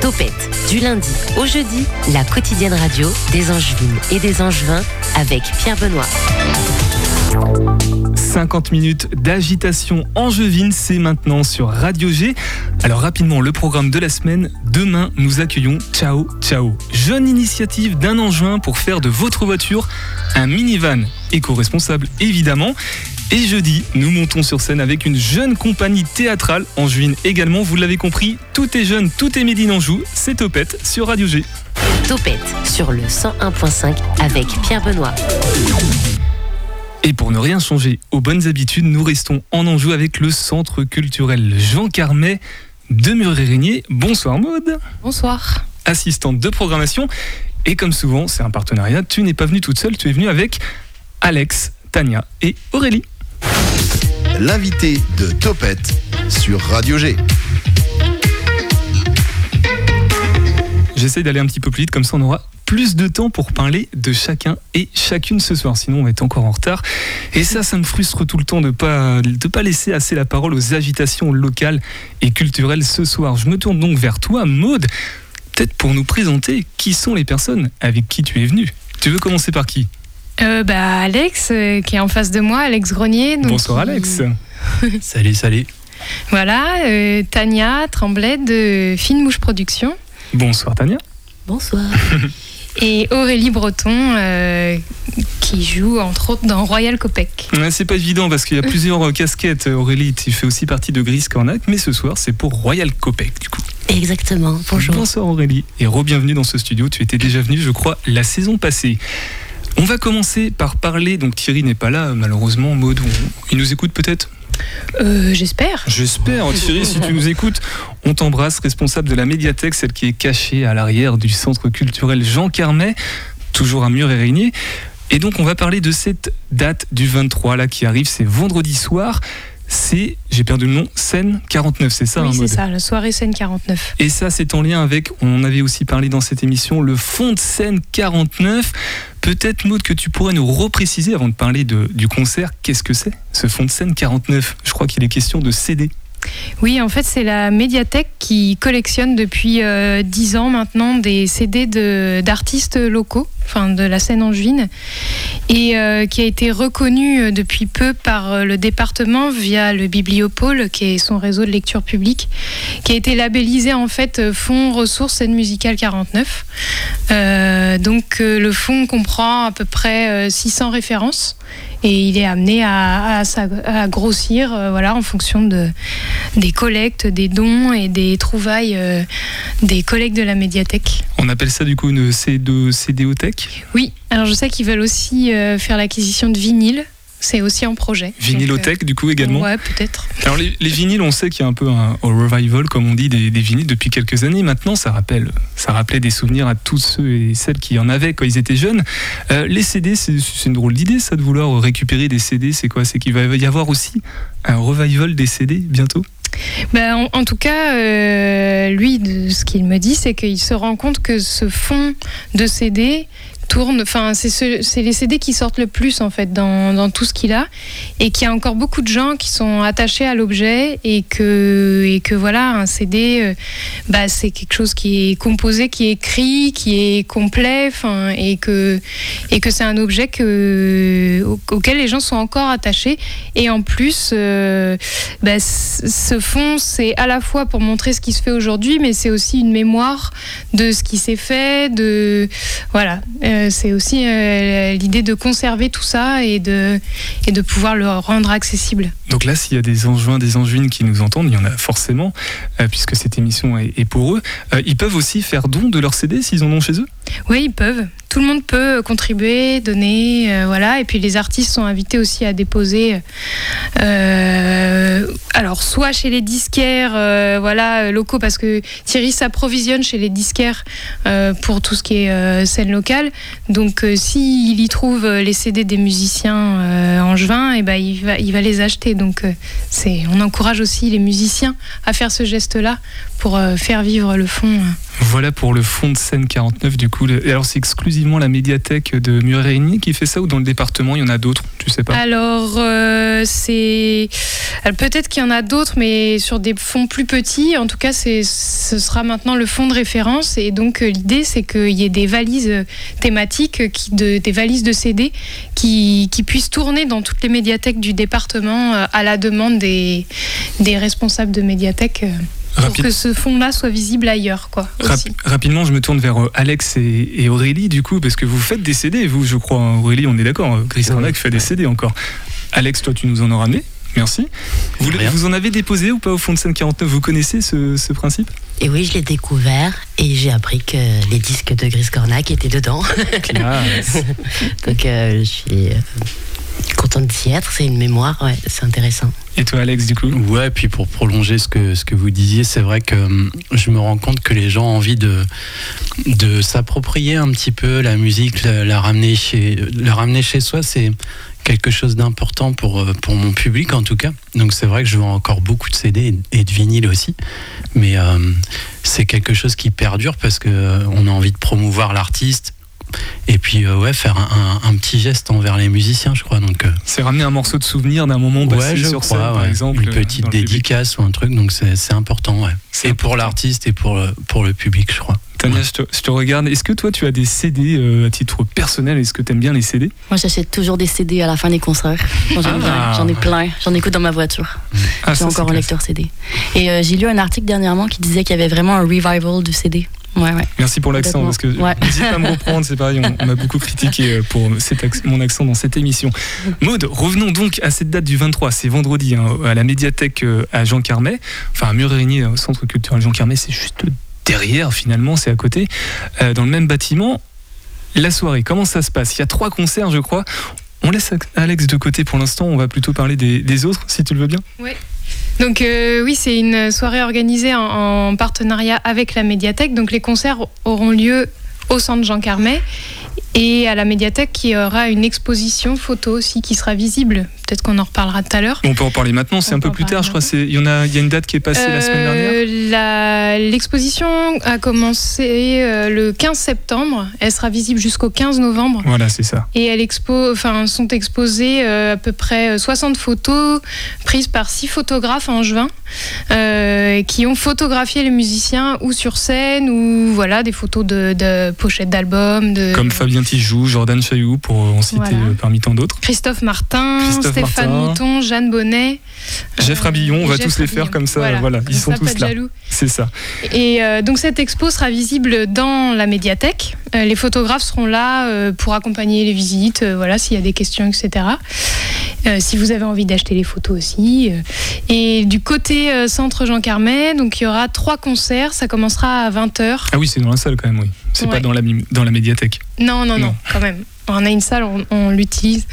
Topette, du lundi au jeudi, la quotidienne radio des Angevines et des Angevins avec Pierre Benoît. 50 minutes d'agitation angevine, c'est maintenant sur Radio G. Alors rapidement, le programme de la semaine. Demain, nous accueillons Ciao Ciao. Jeune initiative d'un Angevin pour faire de votre voiture un minivan éco-responsable évidemment. Et jeudi, nous montons sur scène avec une jeune compagnie théâtrale angevine également. Vous l'avez compris, tout est jeune, tout est Médine Anjou. C'est Topette sur Radio G. Topette sur le 101.5 avec Pierre Benoît. Et pour ne rien changer aux bonnes habitudes, nous restons en Anjou avec le Centre culturel Jean Carmet de Muré-Régnier. Bonsoir Maude. Bonsoir. Assistante de programmation. Et comme souvent, c'est un partenariat. Tu n'es pas venue toute seule, tu es venue avec Alex, Tania et Aurélie. L'invité de Topette sur Radio G. J'essaye d'aller un petit peu plus vite, comme ça on aura plus de temps pour parler de chacun et chacune ce soir. Sinon, on être encore en retard. Et ça, ça me frustre tout le temps de pas de pas laisser assez la parole aux agitations locales et culturelles ce soir. Je me tourne donc vers toi, Maude, peut-être pour nous présenter qui sont les personnes avec qui tu es venu. Tu veux commencer par qui? Euh, bah, Alex, euh, qui est en face de moi, Alex Grenier. donc Bonsoir Alex. Salut, salut. Voilà, euh, Tania Tremblay de Fine Mouche Production. Bonsoir Tania. Bonsoir. Et Aurélie Breton, euh, qui joue entre autres dans Royal Copec. Ouais, C'est pas évident parce qu'il y a plusieurs casquettes. Aurélie, tu fais aussi partie de Gris Cornac, mais ce soir c'est pour Royal Copec du coup. Exactement. Bonjour. Bonsoir Aurélie et re-bienvenue dans ce studio. Tu étais déjà venu, je crois, la saison passée. On va commencer par parler. Donc Thierry n'est pas là, malheureusement. Maud, il nous écoute peut-être Euh, J'espère. J'espère. Thierry, si tu nous écoutes, on t'embrasse, responsable de la médiathèque, celle qui est cachée à l'arrière du centre culturel Jean Carmet, toujours à Mur et Régnier. Et donc, on va parler de cette date du 23 là qui arrive. C'est vendredi soir. C'est, j'ai perdu le nom, scène 49, c'est ça oui, hein, c'est ça, la soirée scène 49. Et ça, c'est en lien avec, on avait aussi parlé dans cette émission, le fond de scène 49. Peut-être, Maud, que tu pourrais nous repréciser avant de parler de- du concert, qu'est-ce que c'est ce fond de scène 49 Je crois qu'il est question de CD. Oui, en fait, c'est la médiathèque qui collectionne depuis euh, 10 ans maintenant des CD d'artistes locaux, enfin de la scène angevine, et euh, qui a été reconnue euh, depuis peu par euh, le département via le Bibliopôle, qui est son réseau de lecture publique, qui a été labellisé en fait euh, Fonds ressources scène musicale 49. Euh, donc euh, le fonds comprend à peu près euh, 600 références et il est amené à, à s'ag- à grossir euh, voilà, en fonction de, des collectes, des dons et des trouvailles euh, des collègues de la médiathèque. On appelle ça du coup une C2 CDothèque, Oui, alors je sais qu'ils veulent aussi euh, faire l'acquisition de vinyles. C'est aussi en projet. vinylothèque du coup également. euh, Ouais, peut-être. Alors les, les vinyles, on sait qu'il y a un peu un, un revival, comme on dit, des, des vinyles depuis quelques années. Maintenant, ça rappelle, ça rappelait des souvenirs à tous ceux et celles qui en avaient quand ils étaient jeunes. Euh, les CD, c'est c'est une drôle d'idée, ça, de vouloir récupérer des CD. C'est quoi? C'est qu'il va y avoir aussi un revival des CD bientôt? Ben, en, en tout cas, euh, lui, de ce qu'il me dit, c'est qu'il se rend compte que ce fond de CD tourne, enfin, c'est ce- les CD qui sortent le plus en fait dans, dans tout ce qu'il a, et qu'il y a encore beaucoup de gens qui sont attachés à l'objet et que et que voilà, un CD, euh, bah, c'est quelque chose qui est composé, qui est écrit, qui est complet, et que et que c'est un objet que au- auquel les gens sont encore attachés, et en plus. euh, bah, ce fond, c'est à la fois pour montrer ce qui se fait aujourd'hui, mais c'est aussi une mémoire de ce qui s'est fait. De voilà, Euh, c'est aussi euh, l'idée de conserver tout ça et de et de pouvoir le rendre accessible. Donc là, s'il y a des angevins, des angevines qui nous entendent, il y en a forcément, euh, puisque cette émission est, est pour eux. Euh, ils peuvent aussi faire don de leurs CD s'ils en ont chez eux? Oui, ils peuvent. Tout le monde peut contribuer, donner, euh, voilà. Et puis les artistes sont invités aussi à déposer. euh, alors soit chez les disquaires, euh, voilà, euh, locaux, parce que Thierry s'approvisionne chez les disquaires euh, pour tout ce qui est euh, scène locale. Donc euh, s'il y trouve euh, les CD des musiciens euh, angevins, et ben il va, il va les acheter. Donc euh, c'est, on encourage aussi les musiciens à faire ce geste-là pour euh, faire vivre le fond. euh. Voilà pour le fond de scène 49 du coup. Alors c'est exclusivement la médiathèque de Muré-Régnier qui fait ça ou dans le département il y en a d'autres, tu sais pas? Alors, euh, c'est. Peut-être qu'il y en a d'autres, mais sur des fonds plus petits. En tout cas, ce sera maintenant le fond de référence. Et donc, euh, l'idée, c'est qu'il y ait des valises euh, thématiques, qui, de, des valises de CD qui, puissent tourner dans toutes les médiathèques du département à la demande des, des responsables de médiathèques. Pour que ce fonds-là soit visible ailleurs, quoi. Aussi. rapidement, je me tourne vers euh, Alex et, et Aurélie, du coup, parce que vous faites des CD, vous, je crois. hein. Aurélie, on est d'accord. euh, Chris Cornac fait des CD encore. Alex, toi, tu nous en as ramené. Merci. Vous, en avez déposé ou pas au fond de scène 49 Vous connaissez ce, ce principe? Et oui, je l'ai découvert et j'ai appris que les disques de Gris Cornac étaient dedans. Donc euh, je suis euh, contente d'y être. C'est une mémoire, ouais, c'est intéressant. Et toi, Alex, du coup Ouais, puis pour prolonger ce que, ce que vous disiez, c'est vrai que hum, je me rends compte que les gens ont envie de, de s'approprier un petit peu la musique, la, la ramener, chez, la ramener chez soi. C'est quelque chose d'important pour, euh, pour mon public en tout cas. Donc c'est vrai que je vends encore beaucoup de CD et de vinyle aussi. Mais euh, c'est quelque chose qui perdure parce que euh, on a envie de promouvoir l'artiste. Et puis euh, ouais, faire un, un- un petit geste envers les musiciens, je crois. Donc euh, C'est ramener un morceau de souvenir d'un moment passé ouais, je sur scène, crois, par ouais. exemple. Une euh, petite dédicace ou un truc, donc c'est c'est important, ouais. C'est Et pour l'artiste et pour le, pour le public, je crois. Tania, je te, je te regarde. Est-ce que toi, tu as des CD euh, à titre personnel? Est-ce que tu aimes bien les CD Moi, j'achète toujours des CD à la fin des concerts. Ah. J'en ai plein. J'en écoute dans ma voiture. Ah, J'ai ça, encore un classe. lecteur CD. Et euh, j'ai lu un article dernièrement qui disait qu'il y avait vraiment un revival du CD. Ouais, ouais. Merci pour l'accent, parce que. Ouais. n'hésite pas à me reprendre, c'est pareil, on, on m'a beaucoup critiqué euh, pour cet mon accent dans cette émission. Maude, revenons donc à cette date du 23, c'est vendredi, hein, à la médiathèque euh, à Jean Carmet, enfin à Mur-Régnier, au centre culturel Jean Carmet, c'est juste derrière finalement, c'est à côté, euh, dans le même bâtiment. La soirée, comment ça se passe? Il y a trois concerts, je crois. On laisse Alex de côté pour l'instant, on va plutôt parler des, autres, si tu le veux bien. Donc euh, oui, c'est une soirée organisée en, en partenariat avec la médiathèque. Donc les concerts auront lieu au centre Jean Carmet et à la médiathèque qui aura une exposition photo aussi qui sera visible. Peut-être qu'on en reparlera tout à l'heure. On peut en parler maintenant, c'est un peu en plus tard, je crois. Il y en a, il y a une date qui est passée la semaine dernière. Euh, L'exposition a commencé euh, le 15 septembre. Elle sera visible jusqu'au 15 novembre. Voilà, c'est ça. Et elle expo, enfin, sont exposées euh, à peu près 60 photos prises par six photographes angevins euh, qui ont photographié les musiciens ou sur scène ou voilà des photos de, de pochettes d'albums de Comme Fabien Tijoux, Jordan Chailloux, pour en citer Voilà. euh, parmi tant d'autres. Christophe Martin, Christophe Stéphane Martin. Mouton, Jeanne Bonnet. Jeff euh, Rabillon, on va Jeff tous les faire comme ça, voilà, ils comme sont ça, tous là. C'est ça. Et euh, donc cette expo sera visible dans la médiathèque. Les photographes seront là pour accompagner les visites, voilà, s'il y a des questions, etc. Si vous avez envie d'acheter les photos aussi. Et du côté euh, centre Jean Carmet, donc il y aura trois concerts. Ça commencera à 20h. Ah oui, c'est dans la salle quand même, oui. C'est pas dans la, mi- dans la médiathèque. Non, non, non, Non. quand même. On a une salle, on, on l'utilise.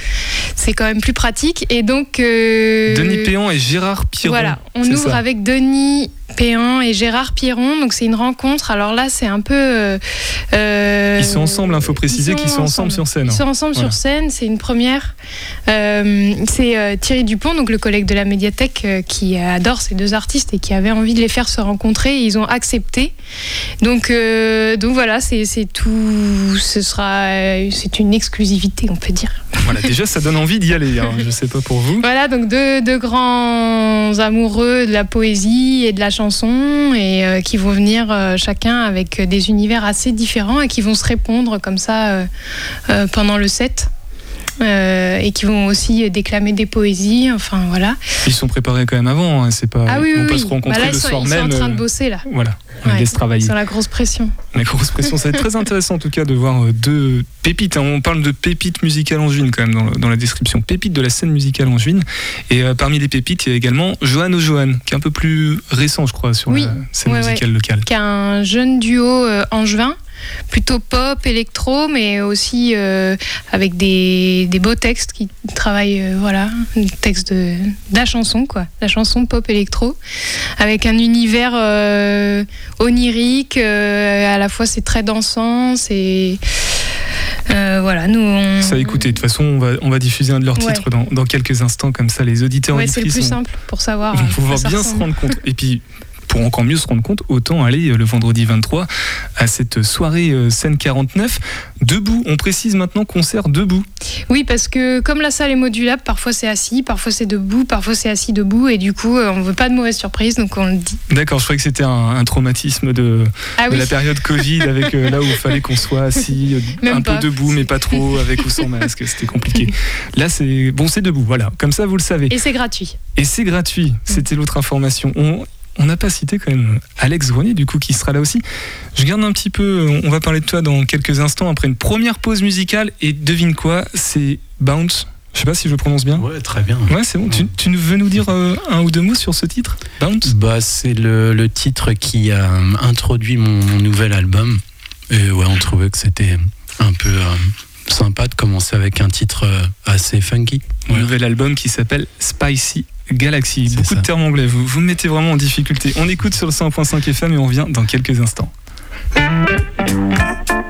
C'est quand même plus pratique. Et donc. euh, Denis Péan et Gérard Piron. Voilà, on ouvre ça. avec Denis Péan et Gérard Piron. Donc c'est une rencontre. Alors là, c'est un peu. euh, euh, Ils sont ensemble, il faut préciser ils qu'ils sont ensemble sur scène. Ils sont ensemble Voilà. sur scène, c'est une première. Euh, c'est Thierry Dupont, donc le collègue de la médiathèque, qui adore ces deux artistes et qui avait envie de les faire se rencontrer. Et ils ont accepté. Donc, donc voilà, c'est c'est tout. Ce sera, c'est une exclusivité, on peut dire. Voilà, déjà, ça donne envie d'y aller. hein. Je sais pas pour vous. Voilà, donc deux, deux grands amoureux de la poésie et de la chanson, et euh, qui vont venir euh, chacun avec des univers assez différents et qui vont se répondre comme ça euh, euh, pendant le set. Euh, et qui vont aussi déclamer des poésies, enfin voilà. Ils sont préparés quand même avant. hein. C'est pas. Ah oui, on oui, peut oui. se rencontrer Bah là, le sont, soir ils sont même. en train de euh, bosser là. Voilà, on laisse travailler. Sur la grosse pression. La grosse pression, ça va être très intéressant en tout cas de voir euh, deux pépites. hein. On parle de pépites musicales angevines quand même dans, le- dans la description. Pépites de la scène musicale angevine. Et euh, parmi les pépites, il y a également Johan O'Johan, qui est un peu plus récent, je crois, sur la scène musicale locale. qui a un jeune duo euh, angevin, plutôt pop, électro, mais aussi euh, avec des, des beaux textes qui travaillent, euh, voilà, des textes de, de la chanson, quoi, la chanson pop électro, avec un univers euh, onirique, à la fois c'est très dansant, c'est. euh, voilà, nous on. Ça, écoutez, de toute façon, on va, on va diffuser un de leurs Ouais. titres dans, dans quelques instants, comme ça les auditeurs Ouais, c'est le plus simple pour savoir. vont euh, à pouvoir bien se rendre compte. Et puis, pour encore mieux se rendre compte, autant aller euh, le vendredi 23 à cette soirée euh, scène 49 debout. On précise maintenant concert debout. Oui, parce que comme la salle est modulable, parfois c'est assis, parfois c'est debout, parfois c'est assis debout, et du coup, euh, on veut pas de mauvaise surprise, donc on le dit. D'accord, je croyais que c'était un, un traumatisme de, Ah de oui, la période Covid avec euh, là où il fallait qu'on soit assis, Même un pas. peu debout, mais pas trop, avec ou sans masque. C'était compliqué. Là, c'est bon, c'est debout. Voilà, comme ça, vous le savez. et c'est gratuit. Et c'est gratuit. C'était l'autre information. On on n'a pas cité quand même Alex Grenier, du coup, qui sera là aussi. Je garde un petit peu. On va parler de toi dans quelques instants après une première pause musicale. Et devine quoi C'est Bounce. Je sais pas si je le prononce bien. Ouais, très bien. Ouais, c'est bon. Tu, tu veux nous dire euh, un ou deux mots sur ce titre Bounce? Bah, c'est le, le titre qui a euh, introduit mon, mon nouvel album. Et ouais, on trouvait que c'était un peu euh, sympa de commencer avec un titre assez funky. Un Voilà. nouvel album qui s'appelle Spicy Galaxy. Beaucoup ça. de termes anglais, vous, vous me mettez vraiment en difficulté. On écoute sur le 100.5 FM et on revient dans quelques instants. «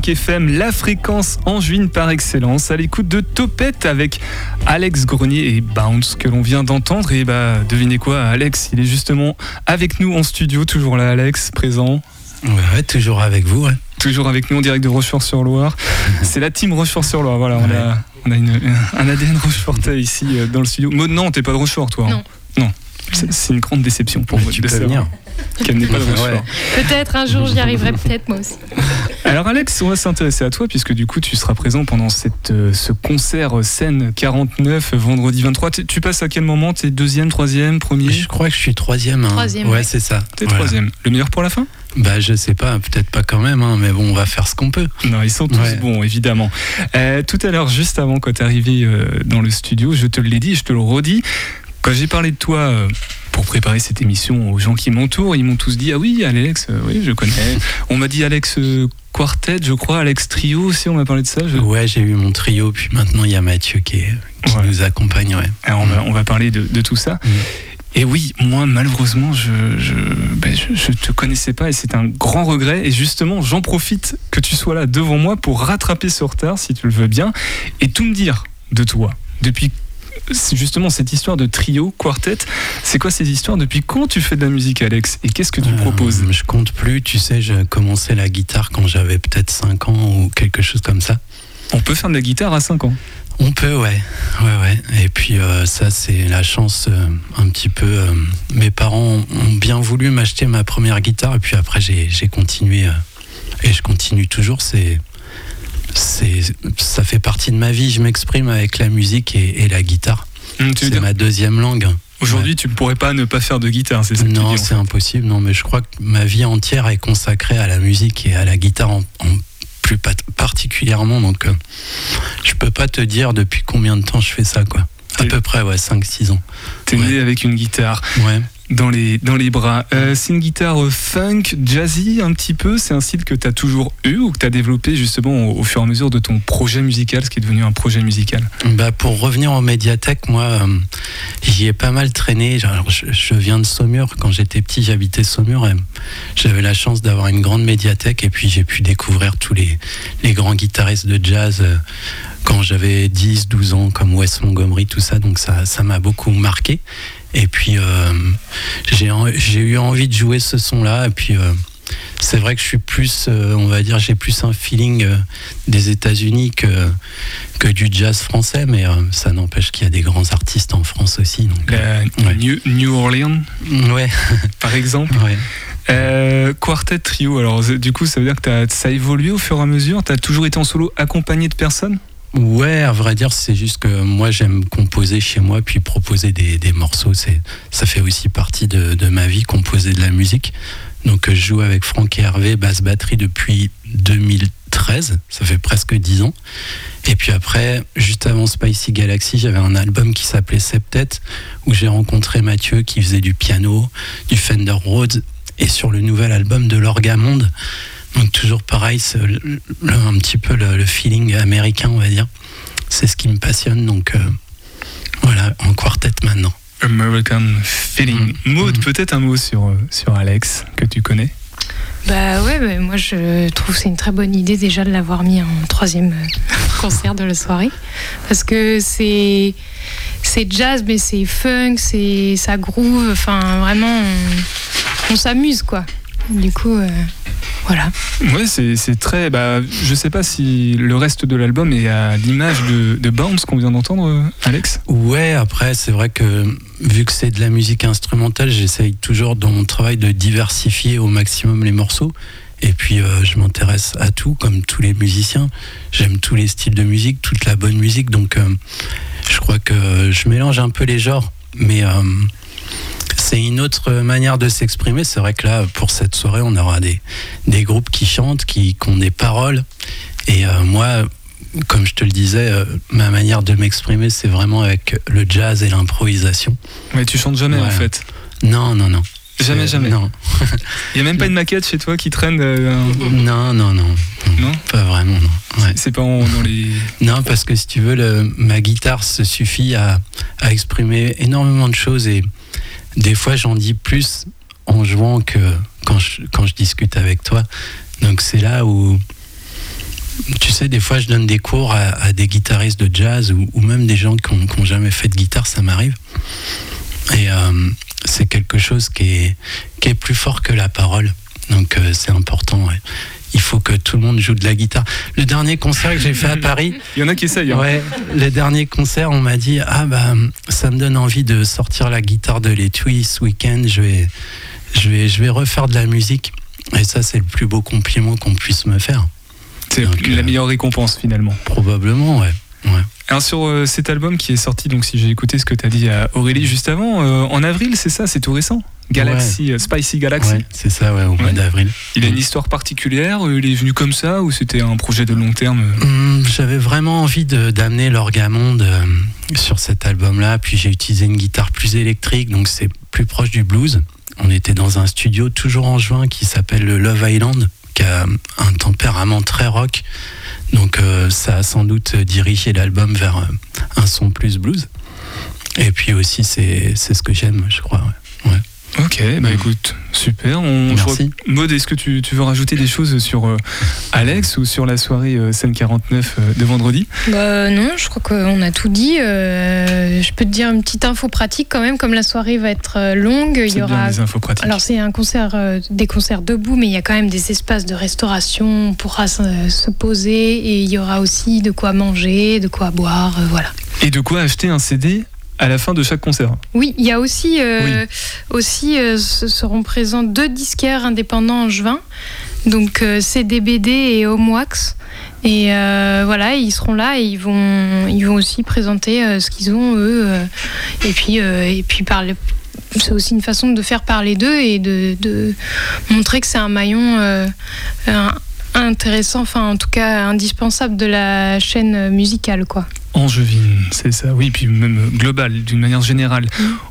101.5 FM, la fréquence en juin par excellence, à l'écoute de Topette avec Alex Grenier et Bounce que l'on vient d'entendre. Et bah, devinez quoi, Alex, il est justement avec nous en studio, toujours là, Alex, présent. Ouais, ouais, toujours avec vous. ouais. Toujours avec nous en direct de Rochefort-sur-Loire. C'est la team Rochefort-sur-Loire. Voilà, on a, on a une- un ADN Rochefortais ici euh, dans le studio. Maud, non, t'es pas de Rochefort, toi. hein Non. Non. C'est une grande déception pour Mais moi tu de peux savoir venir. Qu'elle n'est pas Rochefort. Ouais. Peut-être un jour j'y arriverai, peut-être moi aussi. Alors Alex, on va s'intéresser à toi puisque du coup tu seras présent pendant cette, euh, ce concert euh, scène 49 euh, vendredi 23. Tu- Tu passes à quel moment? T'es deuxième, troisième, premier? Je crois que je suis troisième. hein. Troisième, Ouais, ouais. c'est ça. T'es Voilà. troisième. Le meilleur pour la fin? Bah, je sais pas, peut-être pas quand même, hein, mais bon, on va faire ce qu'on peut. Non, ils sont tous Ouais. bons, évidemment. Euh, tout à l'heure, juste avant, quand tu es arrivé euh, dans le studio, je te l'ai dit, je te le redis, quand j'ai parlé de toi euh, pour préparer cette émission aux gens qui m'entourent, ils m'ont tous dit Ah oui, Alex, euh, oui, je connais. on m'a dit Alex euh, Quartet, je crois, Alex Trio aussi, on m'a parlé de ça. je- Ouais, j'ai eu mon trio, puis maintenant il y a Mathieu qui, est- qui Ouais. nous accompagne. Ouais. Alors, on, va, on va parler de, de tout ça. Mm. Et oui, moi, malheureusement, je, je, ben, je, je te connaissais pas et c'est un grand regret. Et justement, j'en profite que tu sois là devant moi pour rattraper ce retard, si tu le veux bien, et tout me dire de toi. Depuis justement cette histoire de trio, quartet, c'est quoi ces histoires? Depuis quand tu fais de la musique, Alex? Et qu'est-ce que tu Euh, proposes? Je compte plus, tu sais, j'ai commencé la guitare quand j'avais peut-être 5 ans ou quelque chose comme ça. On peut faire de la guitare à 5 ans? On peut, ouais. ouais, ouais. Et puis euh, ça, c'est la chance euh, un petit peu. euh, mes parents ont bien voulu m'acheter ma première guitare et puis après j'ai continué et je continue toujours. C'est ça fait partie de ma vie. Je m'exprime avec la musique et, et la guitare. Veux C'est ma deuxième langue. aujourd'hui, tu ne pourrais pas ne pas faire de guitare, c'est ça que Non, c'est impossible. Non, mais je crois que ma vie entière est consacrée à la musique et à la guitare en, en plus particulièrement. Donc, euh, je peux pas te dire depuis combien de temps je fais ça, quoi. À peu près, ouais, 5-6 ans. T'es Ouais. né avec une guitare. Ouais. Dans les, dans les bras. Euh, c'est une guitare funk, jazzy un petit peu. C'est un style que tu as toujours eu ou que tu as développé justement au, au fur et à mesure de ton projet musical, ce qui est devenu un projet musical? Bah, pour revenir en médiathèque, moi, euh, j'y ai pas mal traîné. Je, viens de Saumur. Quand j'étais petit, j'habitais Saumur. J'avais la chance d'avoir une grande médiathèque et puis j'ai pu découvrir tous les, les grands guitaristes de jazz euh, quand j'avais 10, 12 ans, comme Wes Montgomery, tout ça. Donc, ça ça m'a beaucoup marqué. Et puis, euh, j'ai eu envie de jouer ce son-là. Et puis, euh, c'est vrai que je suis plus, euh, on va dire, j'ai plus un feeling des États-Unis que, que du jazz français, mais ça n'empêche qu'il y a des grands artistes en France aussi. Donc, La Ouais. New, New Orleans, ouais, par exemple. ouais. Euh, quartet trio, alors du coup, ça veut dire que t'as- ça a évolué au fur et à mesure? Tu as toujours été en solo accompagné de personnes? Ouais, à vrai dire, c'est juste que moi j'aime composer chez moi puis proposer des, des morceaux. C'est, ça fait aussi partie de, de ma vie, composer de la musique. Donc je joue avec Franck et Hervé, basse batterie depuis 2013, ça fait presque 10 ans. Et puis après, juste avant Spicy Galaxy, j'avais un album qui s'appelait Septet, où j'ai rencontré Mathieu qui faisait du piano, du Fender Rhodes, et sur le nouvel album de l'Orgamonde. Donc toujours pareil, le- le- un petit peu le, le feeling américain, on va dire. C'est ce qui me passionne, donc euh, voilà, en quartet maintenant. American Feeling. Mm. Maud, Mm. peut-être un mot sur, euh, sur Alex, que tu connais? Bah ouais, bah, moi je trouve que c'est une très bonne idée déjà de l'avoir mis en troisième euh, concert de la soirée. Parce que c'est c'est jazz, mais c'est funk, c'est ça groove, enfin vraiment on, on s'amuse quoi. Du coup, euh, voilà. Ouais, c'est très. Bah, je sais pas si le reste de l'album est à l'image de, de Bounce qu'on vient d'entendre, euh, Alex. Ouais, après, c'est vrai que vu que c'est de la musique instrumentale, j'essaye toujours dans mon travail de diversifier au maximum les morceaux. Et puis, euh, je m'intéresse à tout, comme tous les musiciens. J'aime tous les styles de musique, toute la bonne musique. Donc, euh, je crois que je mélange un peu les genres. Mais euh, c'est une autre manière de s'exprimer. C'est vrai que là, pour cette soirée, on aura des, des groupes qui chantent, qui, qui ont des paroles. Et euh, moi, comme je te le disais, euh, ma manière de m'exprimer, c'est vraiment avec le jazz et l'improvisation. Mais tu chantes jamais en fait. Non, non, non. Jamais, jamais. Non, Il y a même pas une maquette chez toi qui traîne. euh, non, non, non. Non Pas vraiment, non. Ouais. C'est pas en- dans les. Non, parce que si tu veux, le- ma guitare se suffit à, à exprimer énormément de choses et des fois j'en dis plus en jouant que quand je, discute avec toi. Donc c'est là où, tu sais, des fois je donne des cours à, des guitaristes de jazz ou, même des gens qui ont, qui ont jamais fait de guitare, ça m'arrive. Et euh, c'est quelque chose qui est, plus fort que la parole. Donc euh, c'est important. Il faut que tout le monde joue de la guitare. Le dernier concert que j'ai fait à Paris, Il y en a qui essayent. hein. Ouais, le dernier concert, on m'a dit ah bah ça me donne envie de sortir la guitare de l'étui ce week-end. Je vais, je vais, je vais refaire de la musique. Et ça, c'est le plus beau compliment qu'on puisse me faire. C'est la euh, meilleure récompense finalement. Probablement, ouais. ouais. Alors sur euh, cet album qui est sorti, donc si j'ai écouté ce que tu as dit à Aurélie juste avant, euh, en avril, c'est ça, c'est tout récent? Galaxy, euh, Spicy Galaxy. Ouais, c'est ça, ouais, au mois d'avril. Il a une histoire particulière, euh, il est venu comme ça ou c'était un projet de long terme euh Hum, J'avais vraiment envie d'amener l'orgamonde sur cet album-là. Puis j'ai utilisé une guitare plus électrique, donc c'est plus proche du blues. On était dans un studio toujours en juin qui s'appelle le Love Island, qui a un tempérament très rock. Donc euh, ça a sans doute dirigé l'album vers un son plus blues. Et puis aussi, c'est c'est ce que j'aime, je crois. ouais. Ok, bah écoute, super. On, Merci. crois- Maud, est-ce que tu, tu veux rajouter des choses sur euh, Alex ou sur la soirée euh, scène 49 euh, de vendredi? Bah non, je crois qu'on a tout dit. Euh, je peux te dire une petite info pratique quand même, comme la soirée va être longue, il y bien aura des infos pratiques. Alors c'est un concert, euh, des concerts debout, mais il y a quand même des espaces de restauration. On pourra se, se poser et il y aura aussi de quoi manger, de quoi boire, euh, voilà. Et de quoi acheter un CD à la fin de chaque concert Oui, il y a aussi, euh, aussi euh, ce seront présents deux disquaires indépendants en juin, donc euh, CDBD et Homewax. Et voilà, ils seront là et ils vont, ils vont aussi présenter ce qu'ils ont eux. et puis, et puis parler. C'est aussi une façon de faire parler d'eux et de, de montrer que c'est un maillon un- intéressant, enfin en tout cas indispensable de la chaîne musicale, quoi. Angevine, c'est ça, oui, puis même euh, global, d'une manière générale.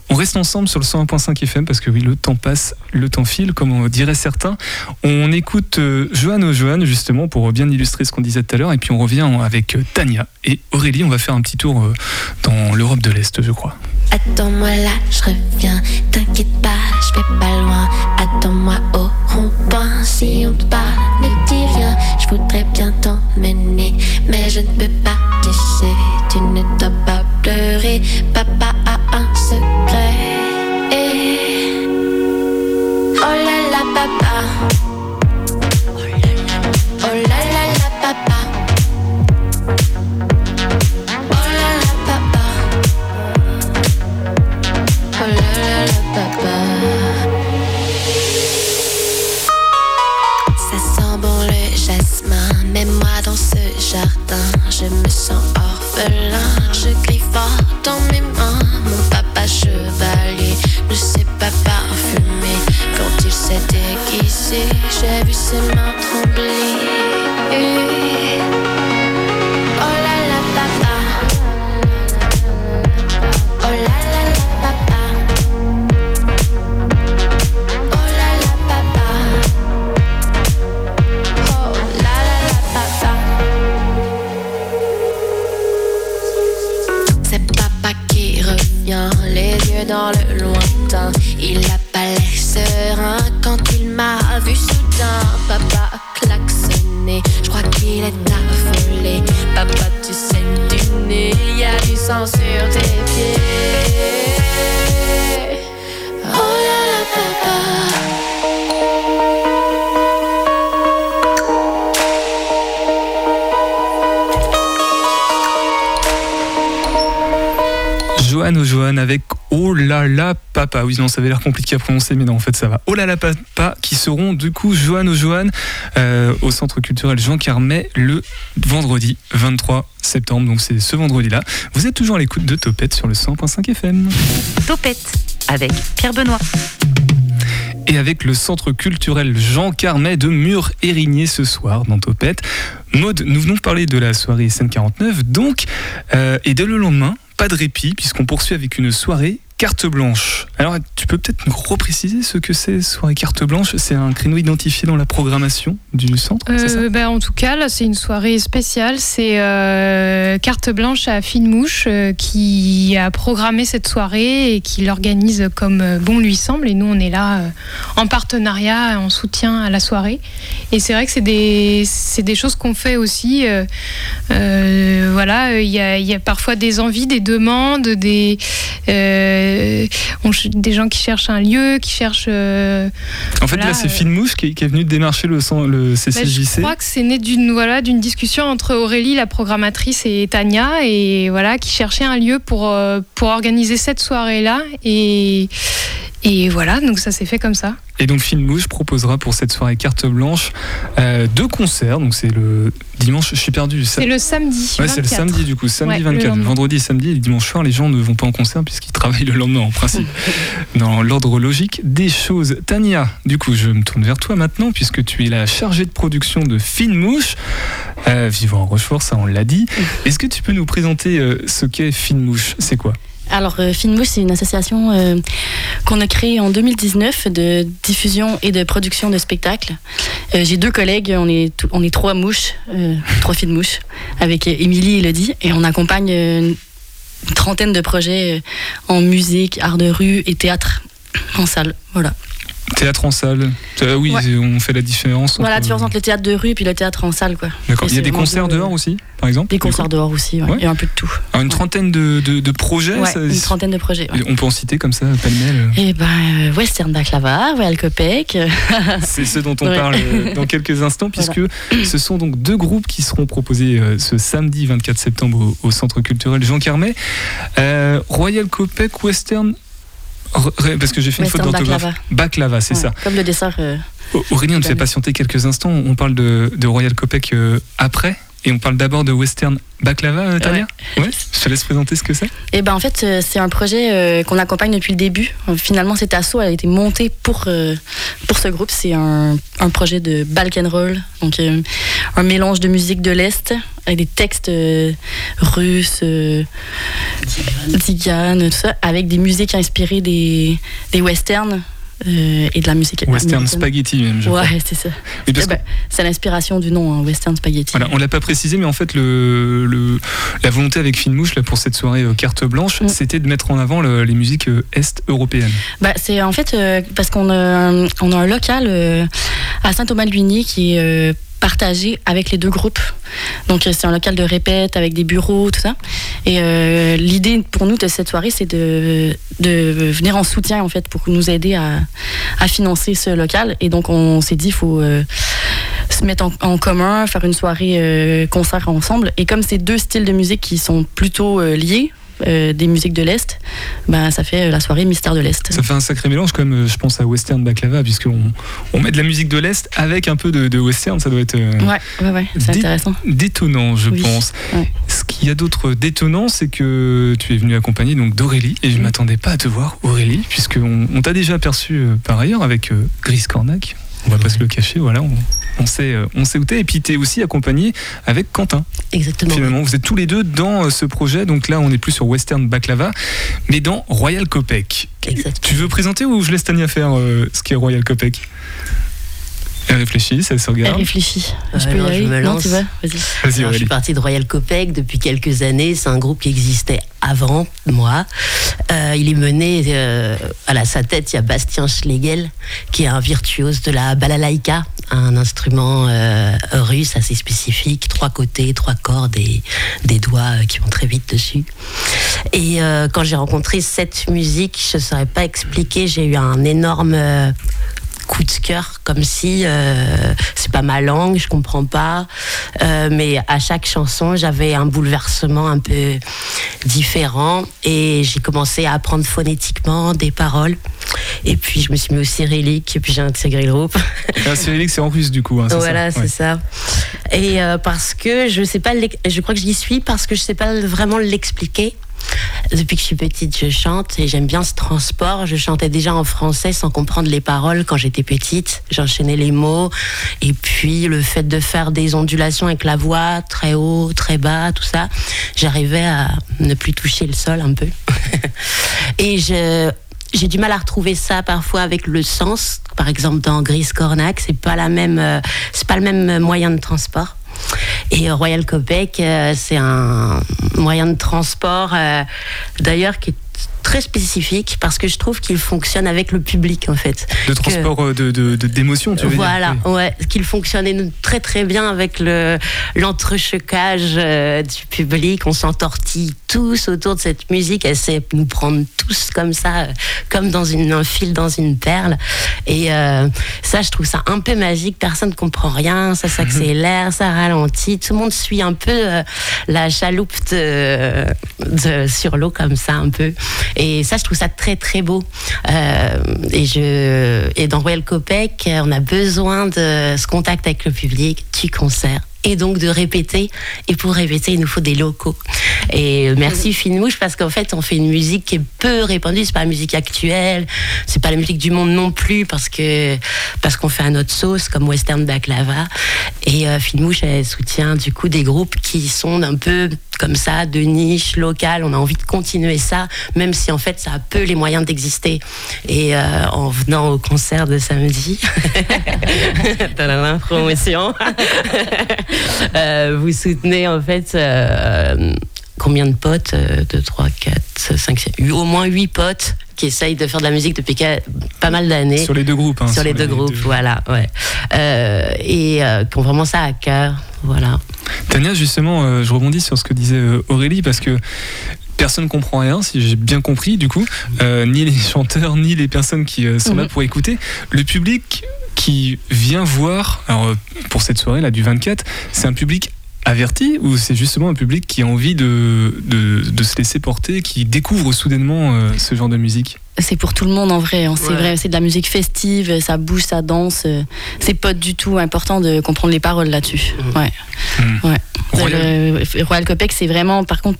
On reste ensemble sur le 101.5 FM parce que oui, le temps passe, le temps file, comme on dirait certains. On écoute euh, Johan Johan justement pour bien illustrer ce qu'on disait tout à l'heure, et puis on revient avec euh, Tania et Aurélie. On va faire un petit tour euh, dans l'Europe de l'Est, je crois. Attends-moi là, je reviens. T'inquiète pas, je vais pas loin. Attends-moi au rond-point. Si on te parle, ne dis rien. Je voudrais bien t'emmener, mais je ne peux pas. Tu sais, tu ne dois pas pleurer. Papa a un dans mes mains, mon papa chevalier ne sait pas parfumer. Quand il s'est déguisé, j'ai vu ses mains trembler. Papa. Oui, non, ça avait l'air compliqué à prononcer, mais non, en fait, ça va. Oh là là papa, qui seront du coup Johan Johan euh, au Centre culturel Jean Carmet le vendredi 23 septembre. Donc, c'est ce vendredi-là. Vous êtes toujours à l'écoute de Topette sur le 100.5 FM. Topette avec Pierre Benoît. et avec le centre culturel Jean Carmet de Mur-Érigné ce soir dans Topette. Maude, nous venons de parler de la soirée scène 49, donc, euh, et dès le lendemain, pas de répit, puisqu'on poursuit avec une soirée carte blanche. Alors, tu peux peut-être nous repréciser ce que c'est, soirée carte blanche? C'est un créneau identifié dans la programmation du centre, Euh, ben, en tout cas, là, c'est une soirée spéciale. C'est euh, Carte Blanche à Fine Mouche euh, qui a programmé cette soirée et qui l'organise comme bon lui semble. Et nous, on est là en partenariat, en soutien à la soirée. Et c'est vrai que c'est des, des choses qu'on fait aussi. voilà, il y a parfois des envies, des demandes, des, euh, on des gens qui cherchent un lieu, qui cherchent. euh, En fait, Voilà, là, c'est euh, Finmouche qui, qui est venu démarcher le, le bah, CCJC. je crois que c'est né d'une voilà d'une discussion entre Aurélie, la programmatrice, et Tania, et voilà qui cherchait un lieu pour pour organiser cette soirée là, et et voilà donc ça s'est fait comme ça. Et donc Filmouche proposera pour cette soirée carte blanche euh, deux concerts. Donc c'est le dimanche, je suis perdu. C'est le samedi. Ouais, c'est le 24. samedi du coup, samedi Ouais, le 24. lendemain. vendredi samedi, et dimanche soir, les gens ne vont pas en concert puisqu'ils travaillent le lendemain en principe. Dans l'ordre logique des choses. Tania, du coup, je me tourne vers toi maintenant puisque tu es la chargée de production de Finmouche, euh, vivant en Rochefort, ça on l'a dit. Est-ce que tu peux nous présenter euh, ce qu'est Finmouche C'est quoi? Alors, euh, Finmouche, c'est une association euh, qu'on a créée en 2019 de diffusion et de production de spectacles. Euh, J'ai deux collègues, on est, trois mouches, trois filles avec Émilie et Elodie, et on accompagne une trentaine de projets en musique, art de rue et théâtre en salle. Voilà. Théâtre en salle. Euh, oui, Ouais. on fait la différence. Voilà la différence entre le théâtre de rue et puis le théâtre en salle, quoi. D'accord. Il y a des concerts dehors aussi, par exemple Des concerts dehors aussi, ouais, Ouais. et un peu de tout. Alors, une trentaine de, de- de projets. Ça- une trentaine de projets. On peut en citer comme ça, pêle-mêle. Et ben, euh, Western Baklava, Royal Copec. euh, C'est ce dont on parle euh, dans quelques instants, puisque Voilà. ce sont donc deux groupes qui seront proposés euh, ce samedi 24 septembre au, au Centre culturel Jean Carmet. Euh, Royal Copec Western. Parce que j'ai fait une faute d'orthographe. Baklava. C'est Ouais, ça. Comme le dessert. euh, Au- Aurélien, on te fait patienter quelques instants. On parle de, de Royal Copec euh, après. Et on parle d'abord de Western Baklava, euh, Tania ouais. Je te laisse présenter ce que c'est. Et ben en fait, euh, c'est un projet euh, qu'on accompagne depuis le début. Finalement, cet assaut a été monté pour, pour ce groupe. C'est un, un projet de Balkan Roll, donc un mélange de musique de l'Est avec des textes russes, tziganes, tout ça, avec des musiques inspirées des, des westerns euh, et de la musique Western américaine. Spaghetti, même, je. Ouais, c'est ça. Oui, Eh ben, c'est l'inspiration du nom, hein, Western Spaghetti. Voilà, on l'a pas précisé, mais en fait, le, le- la volonté avec Finmouche là, pour cette soirée euh, carte blanche, Mm. c'était de mettre en avant le- les musiques euh, est-européennes. Bah, c'est en fait parce qu'on a, un- on a un local à Saint-Thomas-de-Luigny qui est partagé avec les deux groupes. Donc euh, c'est un local de répète avec des bureaux, tout ça. Et euh, l'idée pour nous de cette soirée, c'est de, de venir en soutien en fait pour nous aider à, à financer ce local. Et donc on s'est dit, il faut euh, se mettre en, commun, faire une soirée euh, concert ensemble. Et comme c'est deux styles de musique qui sont plutôt liés, euh, des musiques de l'Est, bah, ça fait euh, la soirée Mystère de l'Est. Ça fait un sacré mélange, quand même, euh, je pense à Western Baklava, puisqu'on on met de la musique de l'Est avec un peu de, de western, ça doit être euh, Ouais, ouais, ouais, c'est intéressant. détonnant, je Oui, pense. ouais. Ce qu'il y a d'autre détonnant, c'est que tu es venu accompagné donc d'Aurélie, et je ne m'attendais pas à te voir, Aurélie, puisqu'on on t'a déjà aperçu euh, par ailleurs avec Gris Cornac. On va pas se le cacher, voilà, on, on sait, euh, on sait où t'es. Et puis t'es aussi accompagné avec Quentin. Exactement. Finalement, vous êtes tous les deux dans euh, ce projet. Donc là, on n'est plus sur Western Baklava, mais dans Royal Copec. Exactement. Tu veux présenter ou je laisse Tania faire euh, ce qu'est Royal Copec? Elle réfléchit, ça se Elle regarde. réfléchit. je peux non, y aller me Non, lance. tu vas Vas-y. Alors, je suis partie de Royal Copec depuis quelques années. C'est un groupe qui existait avant moi. Euh, il est mené euh, à la, sa tête. Il y a Bastien Schlegel, qui est un virtuose de la balalaïka, un instrument euh, russe assez spécifique, trois côtés, trois cordes et des doigts euh, qui vont très vite dessus. Et euh, quand j'ai rencontré cette musique, je ne saurais pas expliquer. J'ai eu un énorme euh, coup de cœur, comme si euh, c'est pas ma langue, je comprends pas, Euh, mais à chaque chanson j'avais un bouleversement un peu différent et j'ai commencé à apprendre phonétiquement des paroles. Et puis je me suis mis au cyrillique et puis j'ai intégré le groupe. Ah, cyrillique, c'est en russe du coup. hein, Voilà, c'est ça. Et euh, parce que je sais pas, je crois que j'y suis parce que je sais pas vraiment l'expliquer. Depuis que je suis petite, je chante et j'aime bien ce transport. Je chantais déjà en français sans comprendre les paroles quand j'étais petite. J'enchaînais les mots. Et puis, le fait de faire des ondulations avec la voix, très haut, très bas, tout ça, j'arrivais à ne plus toucher le sol un peu. et j'ai du mal à retrouver ça parfois avec le sens. Par exemple, dans Gris Cornac, c'est pas la même, euh, c'est pas le même moyen de transport. Et Royal Copec, euh, c'est un moyen de transport, euh, d'ailleurs, qui est très spécifique parce que je trouve qu'il fonctionne avec le public en fait. De transport euh, de, de, de- d'émotion, tu veux Voilà, dire ouais, qu'il fonctionnait très très bien avec le l'entrechoquage euh, du public. On s'entortille tous autour de cette musique. Elle sait nous prendre tous comme ça, euh, comme dans un fil dans une perle. Et euh, ça, je trouve ça un peu magique. Personne ne comprend rien. Ça s'accélère, ça ralentit. Tout le monde suit un peu euh, la chaloupe de, sur l'eau comme ça un peu. Et ça, je trouve ça très très beau. Et je et dans Royal Copec, on a besoin de ce contact avec le public, du concert et donc de répéter. Et pour répéter, il nous faut des locaux. Et merci Finmouche parce qu'en fait, on fait une musique qui est peu répandue. C'est pas la musique actuelle, c'est pas la musique du monde non plus parce que parce qu'on fait un autre sauce comme Western Baklava. Et euh, Finmouche elle soutient du coup des groupes qui sont un peu comme ça, de niche, locale. On a envie de continuer ça, même si en fait ça a peu les moyens d'exister. Et euh, en venant au concert de samedi, promotion, euh, vous soutenez en fait euh, combien de potes 2, 3, 4, 5, 6, au moins 8 potes qui essayent de faire de la musique depuis pas mal d'années. Sur les deux groupes. hein, Sur les deux groupes, voilà, ouais. Euh, et euh, qui ont vraiment ça à cœur, voilà. Tania, justement, euh, je rebondis sur ce que disait Aurélie parce que personne comprend rien, si j'ai bien compris, du coup, euh, ni les chanteurs, ni les personnes qui euh, sont là Mhm. pour écouter. Le public qui vient voir, alors euh, pour cette soirée là du 24, c'est un public averti ou c'est justement un public qui a envie de, de, de se laisser porter, qui découvre soudainement euh, ce genre de musique? C'est pour tout le monde en vrai. hein. C'est Ouais. vrai, c'est de la musique festive, ça bouge, ça danse. euh, C'est pas du tout important de comprendre les paroles là-dessus. Mhm. Ouais. Mhm. Ouais. Royal- Royal Copec, c'est vraiment, par contre,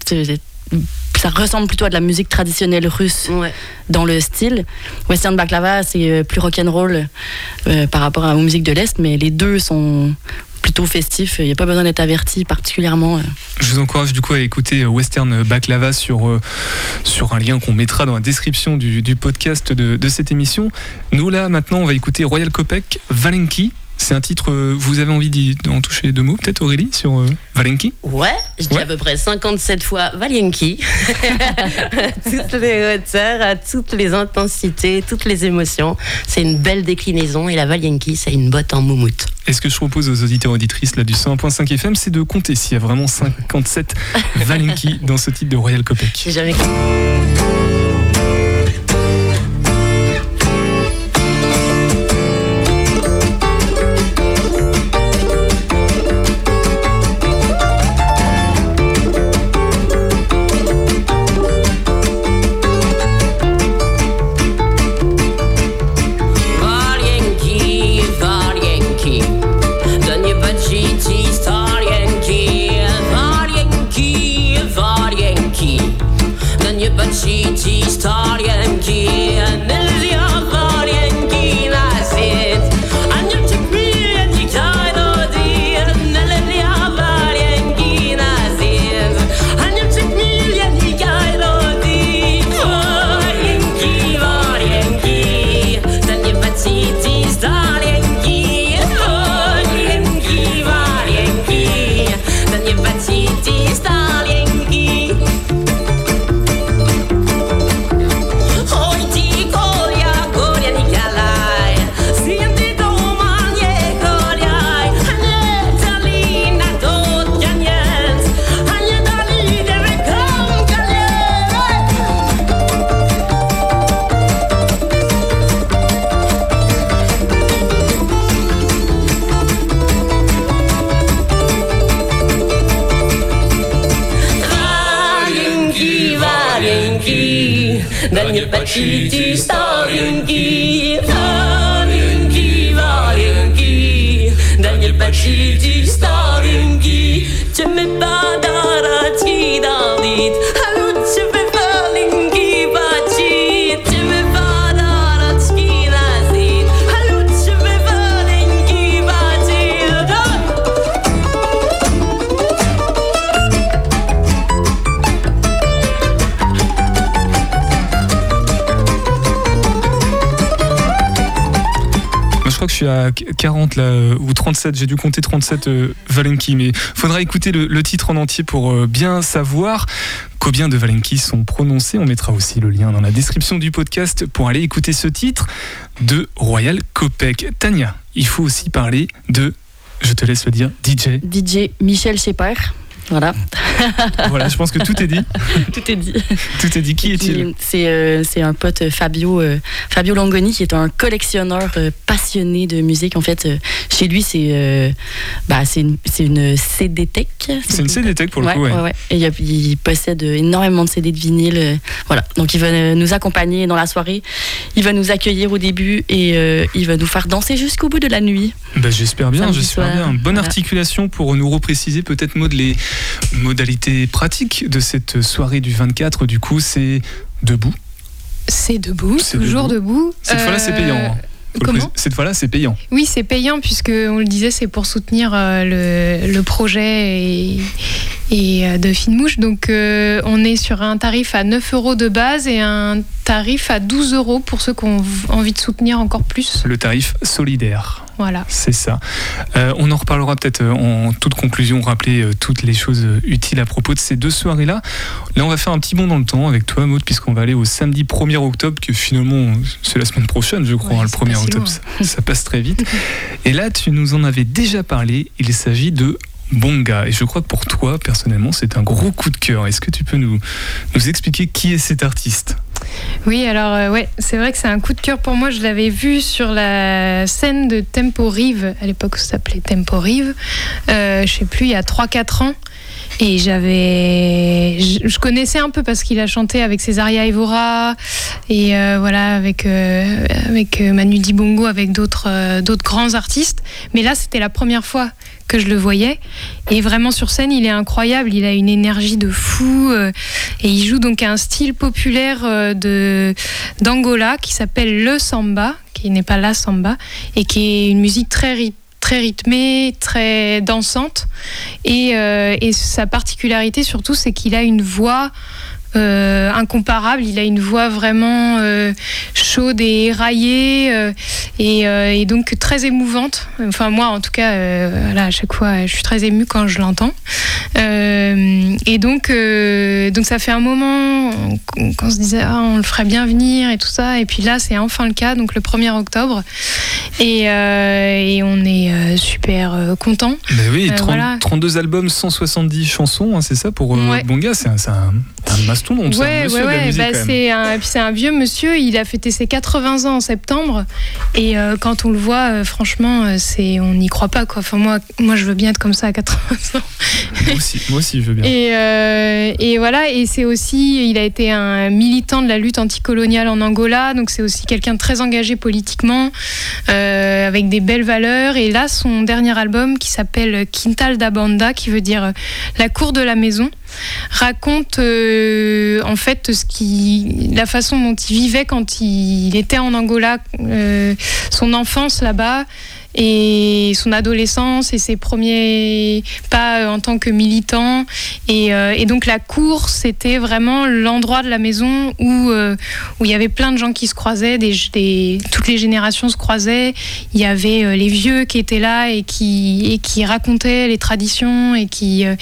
ça ressemble plutôt à de la musique traditionnelle russe Ouais. dans le style. Western Baklava, c'est euh, plus rock'n'roll euh, par rapport à- aux musiques de l'Est, mais les deux sont plutôt festifs. Il n'y a pas besoin d'être averti particulièrement. euh. Je vous encourage du coup à écouter euh, Western Baklava sur, euh, sur un lien qu'on mettra dans la description du, du podcast de, de cette émission. Nous là maintenant on va écouter Royal Copec, Valenki. C'est un titre, euh, vous avez envie d'en toucher deux mots peut-être Aurélie sur euh, Valenki Ouais, je dis Ouais. à peu près 57 fois Valienki. à toutes les hauteurs, à toutes les intensités, toutes les émotions. C'est une belle déclinaison et la Valienki, c'est une botte en moumoute. Et ce que je propose aux auditeurs auditrices là, du 101.5 FM, c'est de compter s'il y a vraiment 57 Valenki dans ce titre de Royal Copec? J'ai jamais 奇迹。Que je suis à 40 là, euh, ou 37, j'ai dû compter 37 euh, Valenki, mais faudra écouter le, le titre en entier pour euh, bien savoir combien de Valenki sont prononcés. On mettra aussi le lien dans la description du podcast pour aller écouter ce titre de Royal Copec. Tania, il faut aussi parler de, je te laisse le dire, DJ. DJ Michel Shepard. Voilà. voilà, je pense que tout est dit. Tout est dit. Tout est dit. Qui est-il C'est euh, c'est un pote Fabio euh, Fabio Longoni qui est un collectionneur euh, passionné de musique. En fait, euh, chez lui, c'est euh, bah, c'est une, une CD Tech. C'est une CD Tech pour le Ouais, coup, ouais. ouais, ouais. Et il, y a- il possède énormément de CD de vinyle. euh, voilà. Donc il va euh, nous accompagner dans la soirée. Il va nous accueillir au début et euh, il va nous faire danser jusqu'au bout de la nuit. Bah, j'espère bien, j'espère bien. Bonne Voilà. articulation pour nous repréciser peut-être Maud les modalités pratiques de cette soirée du 24. Du coup, c'est debout. C'est debout, C'est toujours debout. Cette fois-là, c'est payant. hein. Comment. Cette fois-là, c'est payant. Oui, c'est payant puisque on le disait, c'est pour soutenir euh, le, le projet et, et euh, de Finmouche. Donc, euh, on est sur un tarif à 9 euros de base et un tarif à 12 euros pour ceux qui ont envie de soutenir encore plus. Le tarif solidaire. Voilà. C'est ça. Euh, on en reparlera peut-être euh, en toute conclusion, rappeler euh, toutes les choses utiles à propos de ces deux soirées-là. Là, on va faire un petit bond dans le temps avec toi, Maud, puisqu'on va aller au samedi 1er octobre, que finalement, c'est la semaine prochaine, je crois, Ouais, hein, le c'est 1er pas si octobre. ça passe très vite. Et là, tu nous en avais déjà parlé. Il s'agit de Bonga. Et je crois que pour toi, personnellement, c'est un gros coup de cœur. Est-ce que tu peux nous, nous expliquer qui est cet artiste? Oui, alors euh, ouais, c'est vrai que c'est un coup de cœur pour moi. Je l'avais vu sur la scène de Tempo Rive, à l'époque ça s'appelait Tempo Rive, euh, je sais plus, il y a 3-4 ans. Et j'avais. Je, connaissais un peu parce qu'il a chanté avec Césaria Evora et euh, voilà, avec, euh, avec Manu Dibongo, avec d'autres d'autres grands artistes. Mais là, c'était la première fois que je le voyais. Et vraiment sur scène, il est incroyable. Il a une énergie de fou. euh, et il joue donc un style populaire euh, d'Angola qui s'appelle le samba, qui n'est pas la samba, et qui est une musique très rythmée très rythmée, très dansante. Euh, et sa particularité surtout, c'est qu'il a une voix euh, incomparable. Il a une voix vraiment euh, chaude et éraillée euh, et, euh, et donc très émouvante. Enfin moi, en tout cas, voilà, à chaque fois, je suis très émue quand je l'entends. Et donc, donc ça fait un moment qu'on se disait ah, on le ferait bien venir et tout ça. Et puis là, c'est enfin le cas, donc le 1er octobre. Et, et on est super content. Ben oui, Euh, 30 voilà. 32 albums, 170 chansons, hein, c'est ça pour Ouais. Bonga C'est un, c'est un, un mastodonte, c'est un Ouais, monsieur ouais, ouais. bah, c'est un, vieux monsieur. Il a fêté ses 80 ans en septembre. Et euh, quand on le voit, euh, franchement, euh, c'est, on n'y croit pas. Quoi. Enfin, moi, moi, je veux bien être comme ça à 80 ans. Moi aussi, moi aussi, je veux bien. Et, euh, et voilà, et c'est aussi, il a été un militant de la lutte anticoloniale en Angola, donc c'est aussi quelqu'un de très engagé politiquement, avec des belles valeurs. Et là, son dernier album, qui s'appelle Quintal da Banda, qui veut dire la cour de la maison, raconte euh, en fait ce qui, la façon dont il vivait quand il était en Angola, euh, son enfance là-bas et son adolescence et ses premiers pas euh, en tant que militant. Et, euh, et donc la cour, c'était vraiment l'endroit de la maison où, euh, où il y avait plein de gens qui se croisaient, des, des- toutes les générations se croisaient. Il y avait euh, les vieux qui étaient là et qui, et qui racontaient les traditions et qui, euh,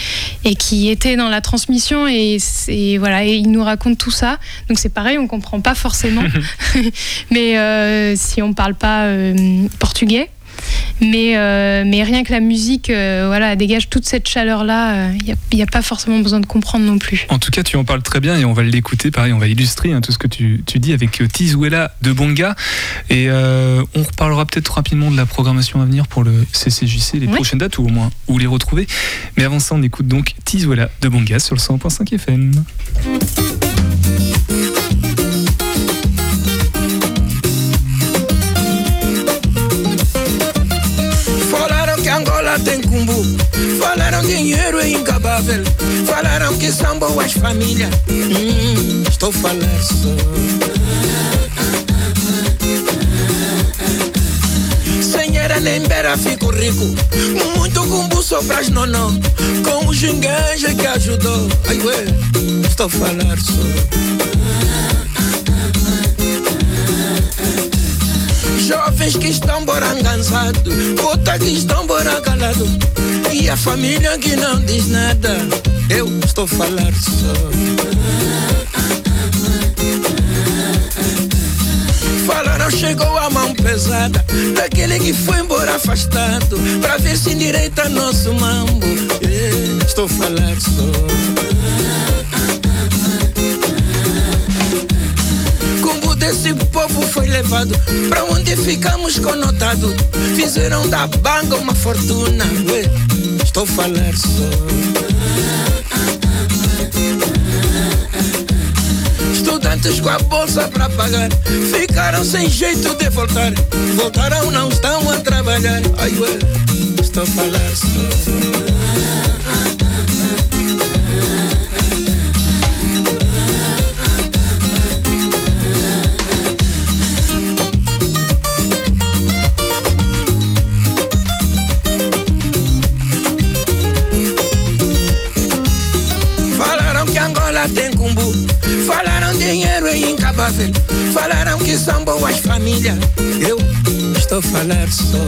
et qui étaient dans la transmission. Et, c'est- voilà, et ils nous racontent tout ça. Donc c'est pareil, on comprend pas forcément. mais euh, si on parle pas euh, portugais. Mais, euh, mais rien que la musique, euh, voilà, dégage toute cette chaleur-là. Il n'y a, pas forcément besoin de comprendre non plus. En tout cas, tu en parles très bien et on va l'écouter. Pareil, on va illustrer hein, tout ce que tu, tu dis avec euh, Tizuela de Bonga. Et euh, on reparlera peut-être rapidement de la programmation à venir pour le CCJC, les prochaines dates ou au moins où les retrouver. Mais avant ça, on écoute donc Tizuela de Bonga sur le 100.5 FM. Tem cumbu. Falaram dinheiro é incabável. Falaram que são boas famílias. Hum, estou só. Sem era nem beira fico rico. Muito cumbu só pras nonó. Com o gingueja que ajudou. Ai ué, estou só. Jovens que estão borangançados, puta que estão boracalados. E a família que não diz nada, eu estou a falar só. Falaram chegou a mão pesada Daquele que foi embora afastado Pra ver se endireita nosso mambo yeah, Estou a falar só desse povo foi levado. Pra onde ficamos conotados Fizeram da banga uma fortuna. Ué, Estou a falar só. Estudantes com a bolsa pra pagar Ficaram sem jeito de voltar. Voltaram, não estão a trabalhar. Ai, ué, estou a falar só incabável Falaram que são boas famílias Eu estou a falar só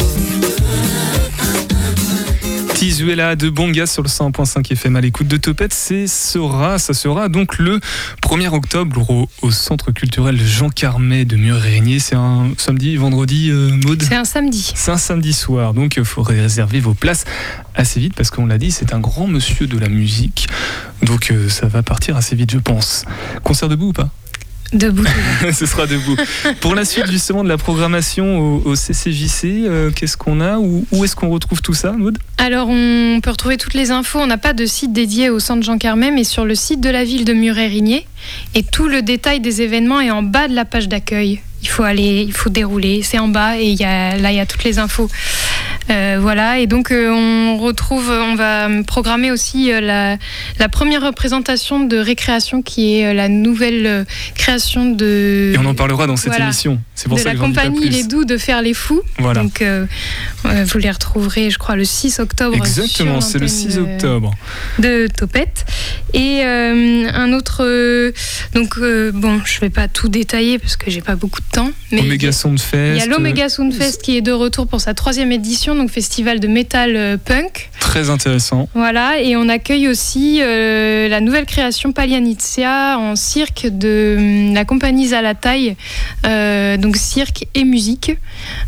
Tizuela de Bonga sur le 100.5 FM à l'écoute de Topette, c'est sera, ça sera donc le 1er octobre au, au Centre culturel Jean Carmet de Mur-Régnier. C'est un samedi, vendredi, euh, Maud C'est un samedi. C'est un samedi soir, donc il faudrait réserver vos places assez vite parce qu'on l'a dit, c'est un grand monsieur de la musique. Donc euh, ça va partir assez vite, je pense. Concert debout ou pas? Debout. Ce sera debout. Pour la suite justement de la programmation au, au CCJC, euh, qu'est-ce qu'on a Où, où est-ce qu'on retrouve tout ça, Maud? Alors, on peut retrouver toutes les infos. On n'a pas de site dédié au centre Jean Carmet, mais sur le site de la ville de Muret-Rigné. Et tout le détail des événements est en bas de la page d'accueil. Il faut aller, il faut dérouler. C'est en bas et il y a, là, il y a toutes les infos. Euh, voilà, et donc euh, on retrouve, on va programmer aussi euh, la, la première représentation de récréation qui est la nouvelle création de. Et on en parlera dans cette Voilà. émission. C'est pour de ça la que pas compagnie. Les Doux de Faire les Fous. Voilà. Donc vous les retrouverez, je crois, le 6 octobre. Exactement, c'est le l'antenne 6 de- octobre. De Topette. Et un autre. donc, bon, je vais pas tout détailler parce que j'ai pas beaucoup de temps. Mais Omega Soundfest. il y a l'Omega Soundfest qui est de retour pour sa troisième édition, donc festival de métal euh, punk. Très intéressant. Voilà, et on accueille aussi euh, la nouvelle création Palianizia en cirque de hum, la compagnie Zalataï, euh, donc cirque et musique,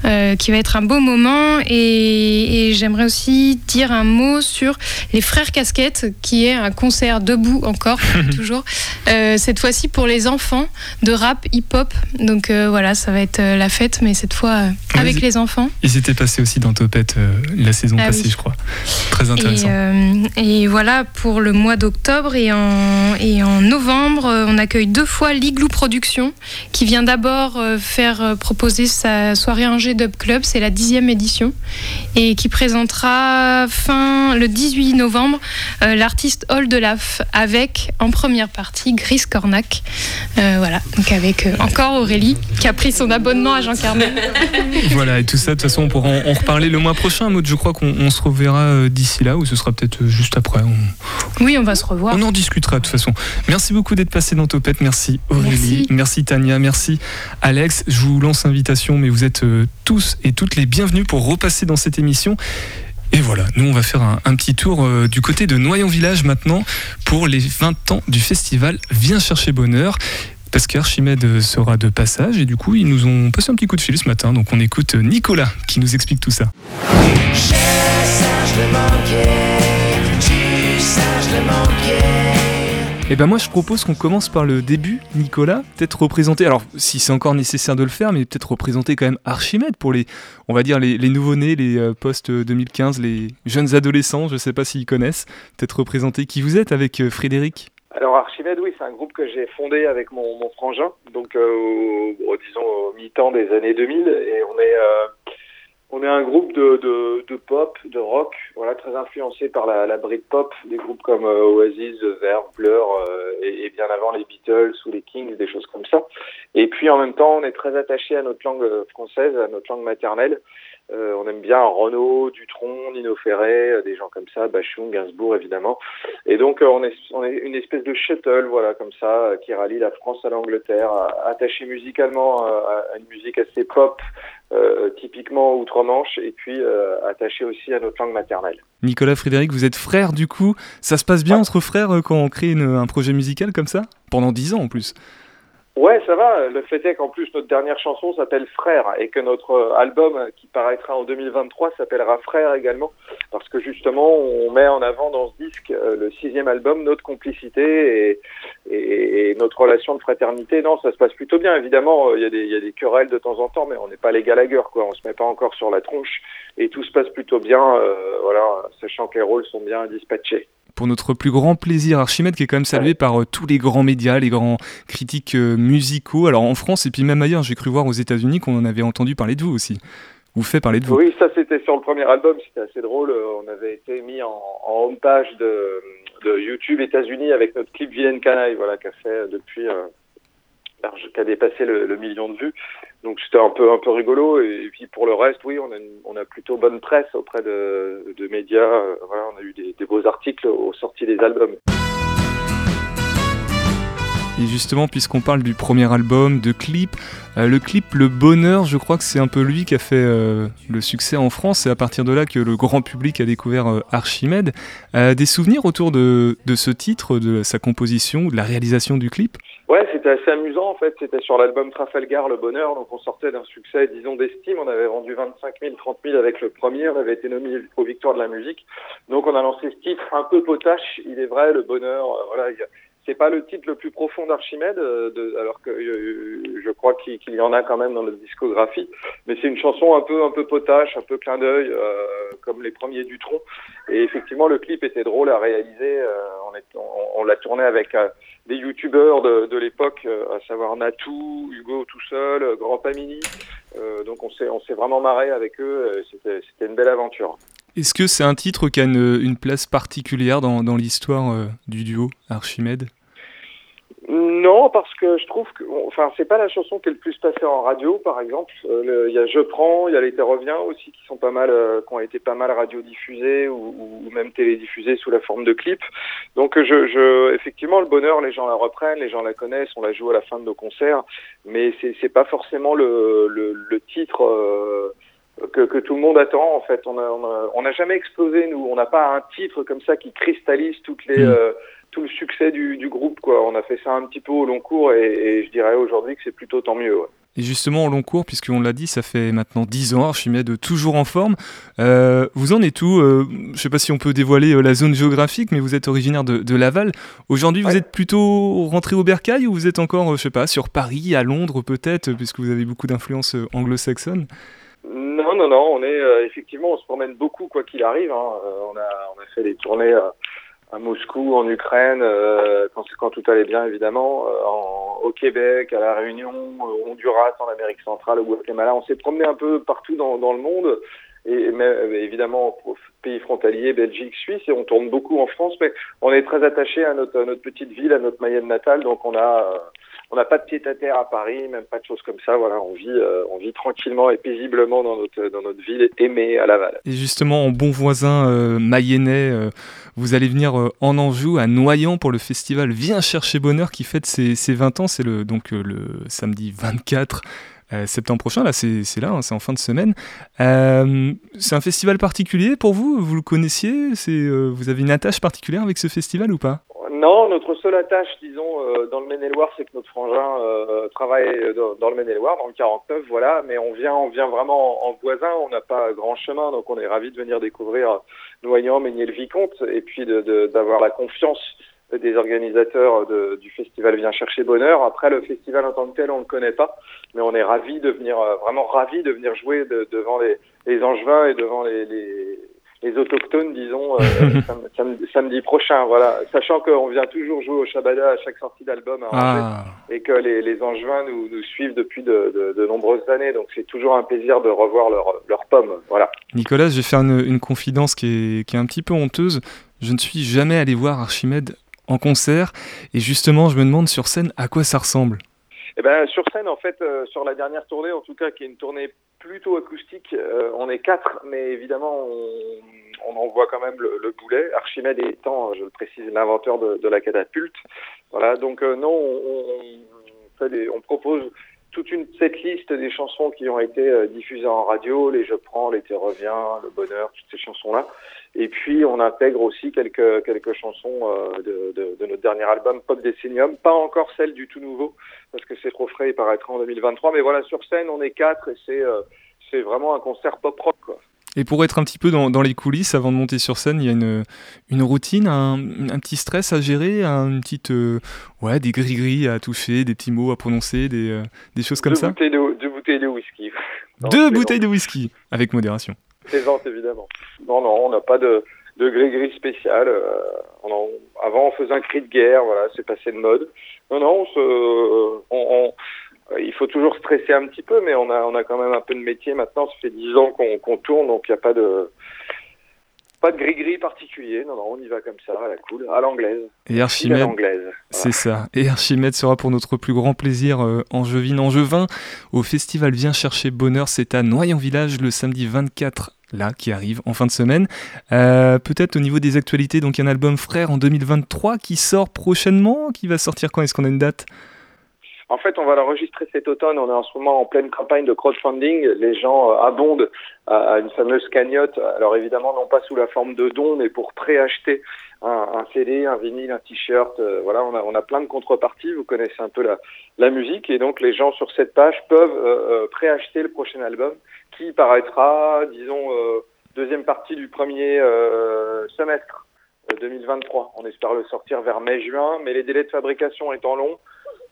euh, qui va être un beau moment. Et, et j'aimerais aussi dire un mot sur les Frères Casquettes, qui est un concert debout encore, toujours, cette fois-ci pour les enfants de rap hip-hop. Donc voilà, ça va être la fête, mais cette fois avec les enfants. Ils étaient passés aussi dans Euh, la saison Ah passée, oui. je crois. Très Et, intéressant. euh, et voilà pour le mois d'octobre et en, et en novembre, euh, on accueille deux fois l'Igloo Production qui vient d'abord faire proposer sa soirée Angers Dub Club, c'est la dixième édition, et qui présentera fin le 18 novembre l'artiste de Laf avec en première partie Gris Cornac. Voilà, donc avec encore Aurélie qui a pris son abonnement à Jean Carmet. Voilà, et tout ça, de toute façon, on pourra en, en reparler le mois prochain. Maud, je crois qu'on on se reverra euh, d'ici là, ou ce sera peut-être euh, juste après. On, Oui, on va se revoir. on en discutera de toute façon. Merci beaucoup d'être passé dans Topette. Merci Aurélie. Merci. Tania. Merci Alex. Je vous lance l'invitation, mais vous êtes euh, tous et toutes les bienvenus pour repasser dans cette émission. Et voilà, nous on va faire un, un petit tour euh, du côté de Noyon Village maintenant pour les 20 ans du festival Viens chercher bonheur. Parce qu'Archimède sera de passage et du coup ils nous ont passé un petit coup de fil ce matin. Donc on écoute Nicolas qui nous explique tout ça. Et ben moi je propose qu'on commence par le début, Nicolas, peut-être représenter, alors si c'est encore nécessaire de le faire, mais peut-être représenter quand même Archimède pour les, on va dire les, les nouveau-nés, les euh, post-2015, les jeunes adolescents, je sais pas s'ils connaissent, peut-être représenter qui vous êtes avec euh, Frédéric. Alors Archimède, oui, c'est un groupe que j'ai fondé avec mon, frangin, donc euh, disons au mi-temps des années 2000, et on est euh, on est un groupe de, de, pop, de rock, voilà, très influencé par la, la Britpop, des groupes comme euh, Oasis, The Verve, Blur, et, et bien avant les Beatles ou les Kings, des choses comme ça. Et puis en même temps, on est très attaché à notre langue française, à notre langue maternelle. Euh, on aime bien Renaud, Dutronc, Nino Ferret, euh, des gens comme ça, Bachung, Gainsbourg évidemment. Et donc euh, on, est, on est une espèce de shuttle, voilà, comme ça, qui rallie la France à l'Angleterre, attaché musicalement à, à une musique assez pop, euh, typiquement outre-Manche, et puis attaché aussi à notre langue maternelle. Nicolas, Frédéric, vous êtes frères du coup, ça se passe bien entre frères quand on crée une- un projet musical comme ça? Pendant 10 ans en plus Ouais, ça va. Le fait est qu'en plus, notre dernière chanson s'appelle Frère et que notre album qui paraîtra en 2023 s'appellera Frère également parce que justement, on met en avant dans ce disque euh, le sixième album, notre complicité et, et, et, notre relation de fraternité. Non, ça se passe plutôt bien. Évidemment, il y, a des, il y a des querelles de temps en temps, mais on n'est pas les Gallagher, quoi. On se met pas encore sur la tronche et tout se passe plutôt bien, euh, voilà, sachant que les rôles sont bien dispatchés pour notre plus grand plaisir. Archimède qui est quand même salué par euh, tous les grands médias, les grands critiques euh, musicaux. Alors en France et puis même ailleurs, j'ai cru voir aux États-Unis qu'on en avait entendu parler de vous aussi. Vous fait parler de vous. Oui, ça c'était sur le premier album, c'était assez drôle. On avait été mis en, en home page de, de YouTube États-Unis avec notre clip Vilaine Canaille, voilà, qu'a fait depuis. Euh, qui a dépassé le, le, million de vues. Donc c'était un peu un peu rigolo. Et, puis pour le reste, oui, on a, une, on a plutôt bonne presse auprès de, de médias. Voilà, on a eu des, des beaux articles aux sorties des albums. Et justement, puisqu'on parle du premier album, de clip, euh, le clip Le Bonheur, je crois que c'est un peu lui qui a fait euh, le succès en France. C'est à partir de là que le grand public a découvert euh, Archimède. des souvenirs autour de, ce titre, de sa composition, de la réalisation du clip? Ouais, c'était assez amusant en fait. C'était sur l'album Trafalgar, Le Bonheur. Donc on sortait d'un succès, disons, d'estime. On avait vendu 25 000, 30 000 avec le premier. On avait été nommé aux Victoires de la musique. Donc on a lancé ce titre un peu potache. Il est vrai, Le Bonheur. voilà, c'est pas le titre le plus profond d'Archimède, euh, alors que euh, je crois qu'il y en a quand même dans notre discographie. Mais c'est une chanson un peu un peu potache, un peu clin d'œil, euh, comme les premiers du tronc. Et effectivement, le clip était drôle à réaliser. on, est, on, on l'a tourné avec des youtubeurs de, de l'époque, à savoir Natou, Hugo tout seul, Grand Pamini. donc on s'est on s'est vraiment marré avec eux. C'était une belle aventure. Est-ce que c'est un titre qui a une, place particulière dans, l'histoire du duo Archimède? Non, parce que je trouve que, enfin, c'est pas la chanson qui est le plus passée en radio, par exemple. Il y a Je prends, il y a L'été revient aussi, qui sont pas mal, euh, qui ont été pas mal radiodiffusés ou, ou même télédiffusés sous la forme de clips. Donc, je, effectivement, le bonheur, les gens la reprennent, les gens la connaissent, on la joue à la fin de nos concerts, mais c'est, pas forcément le, titre. Euh, que, que, tout le monde attend. En fait, on a, on a, jamais explosé nous. On n'a pas un titre comme ça qui cristallise toutes les, mmh. euh, tout le succès du, du, groupe. Quoi. On a fait ça un petit peu au long cours et, et je dirais aujourd'hui que c'est plutôt tant mieux. Ouais. Et justement, au long cours, puisqu'on l'a dit, ça fait maintenant 10 ans, Archimède toujours en forme. Euh, vous en êtes où euh, Je ne sais pas si on peut dévoiler la zone géographique, mais vous êtes originaire de, de Laval. Aujourd'hui, vous êtes plutôt rentré au Bercail ou vous êtes encore, je sais pas, sur Paris, à Londres peut-être, puisque vous avez beaucoup d'influence anglo-saxonne? Non, non, non, on est euh, effectivement, on se promène beaucoup quoi qu'il arrive. Hein. Euh, on, a, on a fait des tournées à, à Moscou, en Ukraine, euh, quand, tout allait bien évidemment, en, au Québec, à la Réunion, au Honduras, en Amérique centrale, au Guatemala. On s'est promené un peu partout dans, dans le monde et même, évidemment pays frontaliers, Belgique, Suisse, et on tourne beaucoup en France, mais on est très attaché à notre, à notre petite ville, à notre Mayenne natale, donc on a on n'a pas de pied à terre à Paris, même pas de choses comme ça. Voilà, on vit, euh, on vit tranquillement et paisiblement dans notre, dans notre ville aimée à Laval. Et justement, en bon voisin euh, mayennais, euh, vous allez venir en Anjou, à Noyant, pour le festival Viens chercher bonheur qui fête ses, ses 20 ans. C'est le, donc le samedi 24 euh, septembre prochain. Là, c'est là, hein, c'est en fin de semaine. C'est un festival particulier pour vous? Vous le connaissiez? Euh, Vous avez une attache particulière avec ce festival ou pas? Non, notre seule attache, disons, euh, dans le Maine-et-Loire, c'est que notre frangin euh, travaille dans, le Maine-et-Loire, dans le 49, voilà. Mais on vient, on vient vraiment en, voisin. On n'a pas grand chemin, donc on est ravis de venir découvrir Noyant, Méniel-Vicomte, et puis d'avoir la confiance des organisateurs de, du festival Viens chercher bonheur. Après, le festival en tant que tel, on ne le connaît pas, mais on est ravis de venir, vraiment ravis de venir jouer de, devant les, les Angevins et devant les, les, les autochtones, disons, euh, samedi, samedi, prochain. Voilà, sachant qu'on vient toujours jouer au Shabada à chaque sortie d'album à ah. et que les, les Angevins nous, nous suivent depuis de, de, de, nombreuses années. Donc c'est toujours un plaisir de revoir leurs leur pommes. Voilà. Nicolas, je vais faire une, une confidence qui est, qui est un petit peu honteuse. Je ne suis jamais allé voir Archimède en concert. Et justement, je me demande sur scène à quoi ça ressemble. Eh ben, sur scène, en fait, euh, sur la dernière tournée, en tout cas, qui est une tournée plutôt acoustique, euh, on est quatre, mais évidemment, on, on en voit quand même le, le, boulet. Archimède étant, je le précise, l'inventeur de, la catapulte. Voilà, donc euh, non, on propose toute cette liste des chansons qui ont été euh, diffusées en radio, les Je prends, l'été revient, le bonheur, toutes ces chansons-là. Et puis on intègre aussi quelques quelques chansons euh, de, notre dernier album Pop Decennium, pas encore celle du tout nouveau parce que c'est trop frais, il paraîtra en 2023. Mais voilà, sur scène on est quatre et c'est euh, c'est vraiment un concert pop rock quoi. Et pour être un petit peu dans, dans, les coulisses, avant de monter sur scène, il y a une, une routine, un, un petit stress à gérer, une petite, euh, ouais, des gris-gris à toucher, des petits mots à prononcer, des, euh, des choses comme deux ça. Bouteilles de, deux bouteilles de whisky. Non, deux bouteilles de whisky, avec modération. Plaisante, évidemment. Non, non, on n'a pas de, de gris-gris spécial. Euh, on en, avant, on faisait un cri de guerre, voilà, c'est passé de mode. Non, non, on se, on, on il faut toujours stresser un petit peu, mais on a, on a quand même un peu de métier maintenant. Ça fait dix ans qu'on qu tourne, donc il n'y a pas de, pas de gris-gris particulier. Non, non, on y va comme ça, à la cool, à l'anglaise. Et Archimède, voilà. c'est ça. Et Archimède sera pour notre plus grand plaisir euh, angevin, angevin, au festival Viens chercher bonheur. C'est à Noyon-Village le samedi 24 là qui arrive en fin de semaine. Euh, Peut-être au niveau des actualités, donc un album Frère en 2023 qui sort prochainement, qui va sortir quand? Est-ce qu'on a une date? En fait, on va l'enregistrer cet automne. On est en ce moment en pleine campagne de crowdfunding. Les gens euh, abondent à une fameuse cagnotte. Alors évidemment, non pas sous la forme de dons, mais pour préacheter un, un CD, un vinyle, un t-shirt. Euh, voilà, on a, on a plein de contreparties. Vous connaissez un peu la, la musique. Et donc, les gens sur cette page peuvent euh, euh préacheter le prochain album qui paraîtra, disons, euh, deuxième partie du premier semestre 2023. On espère le sortir vers mai-juin, mais les délais de fabrication étant longs,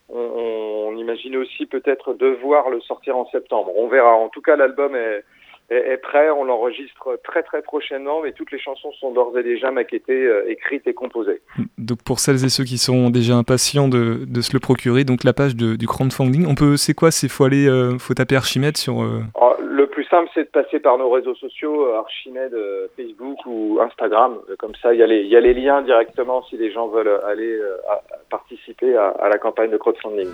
on, on imagine aussi peut-être devoir le sortir en septembre. On verra. En tout cas, l'album est, est, est, prêt. On l'enregistre très très prochainement, mais toutes les chansons sont d'ores et déjà maquettées, euh, écrites et composées. Donc pour celles et ceux qui sont déjà impatients de, de se le procurer, donc la page de, du crowdfunding, on peut, c'est quoi? C'est faut aller, euh, faut taper Archimède sur. Euh... Le plus simple, c'est de passer par nos réseaux sociaux, Archimède, euh, Facebook ou Instagram. Comme ça, il y, a les, liens directement si les gens veulent aller euh, participer à, la campagne de crowdfunding.